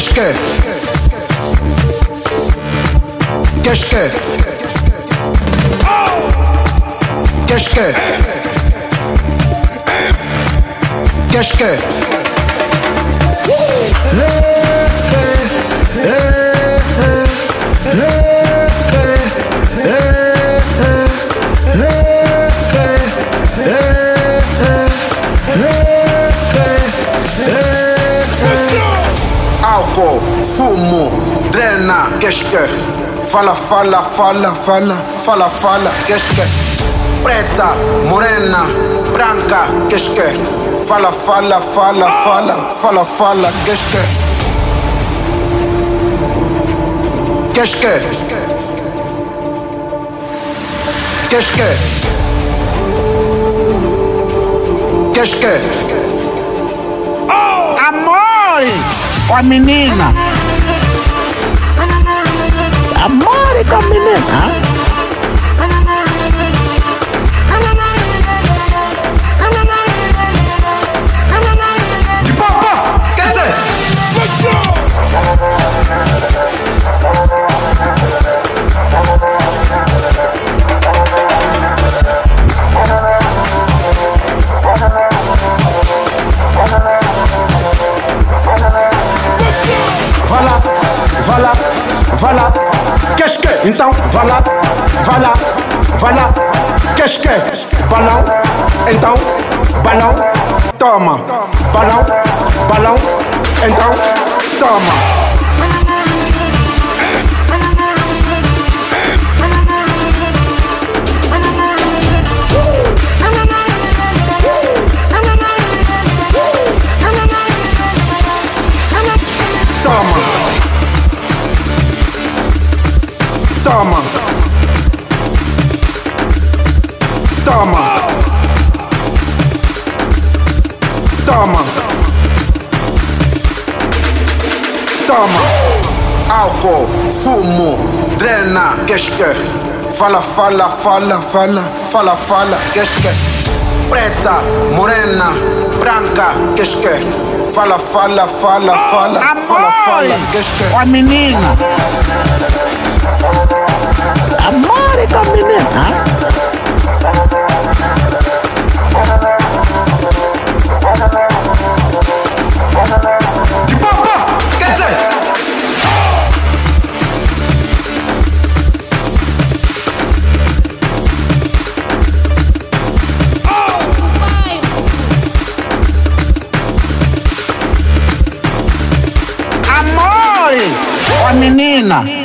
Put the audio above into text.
Qu'est-ce que Qu'est-ce que Qu'est-ce Μπακό, Φούμου, Τρένα και Φάλα, φάλα, φάλα, φάλα, φάλα, φάλα Κέσκε, Πρέτα, Μουρένα, Μπράνκα Κέσκε, Φάλα, φάλα, φάλα, φάλα, φάλα, φάλα Κέσκε, Κέσκε, Κέσκε, Κέσκε Και com a menina. Amore com a menina. Vai lá, vai lá. Qu'est-ce que? Então, vai lá, vai lá, vai lá. Qu'est-ce que? Balão, então, balão, toma. Balão, balão, então, toma. Toma. Toma. Toma. Toma. Álcool, fumo, drena, qu'est-ce Fala, fala, fala, fala, fala, fala, qu'est-ce Preta, morena, branca, qu'est-ce Fala, fala, fala, fala, fala, fala, qu'est-ce que Com a menina. Oi, ó menina.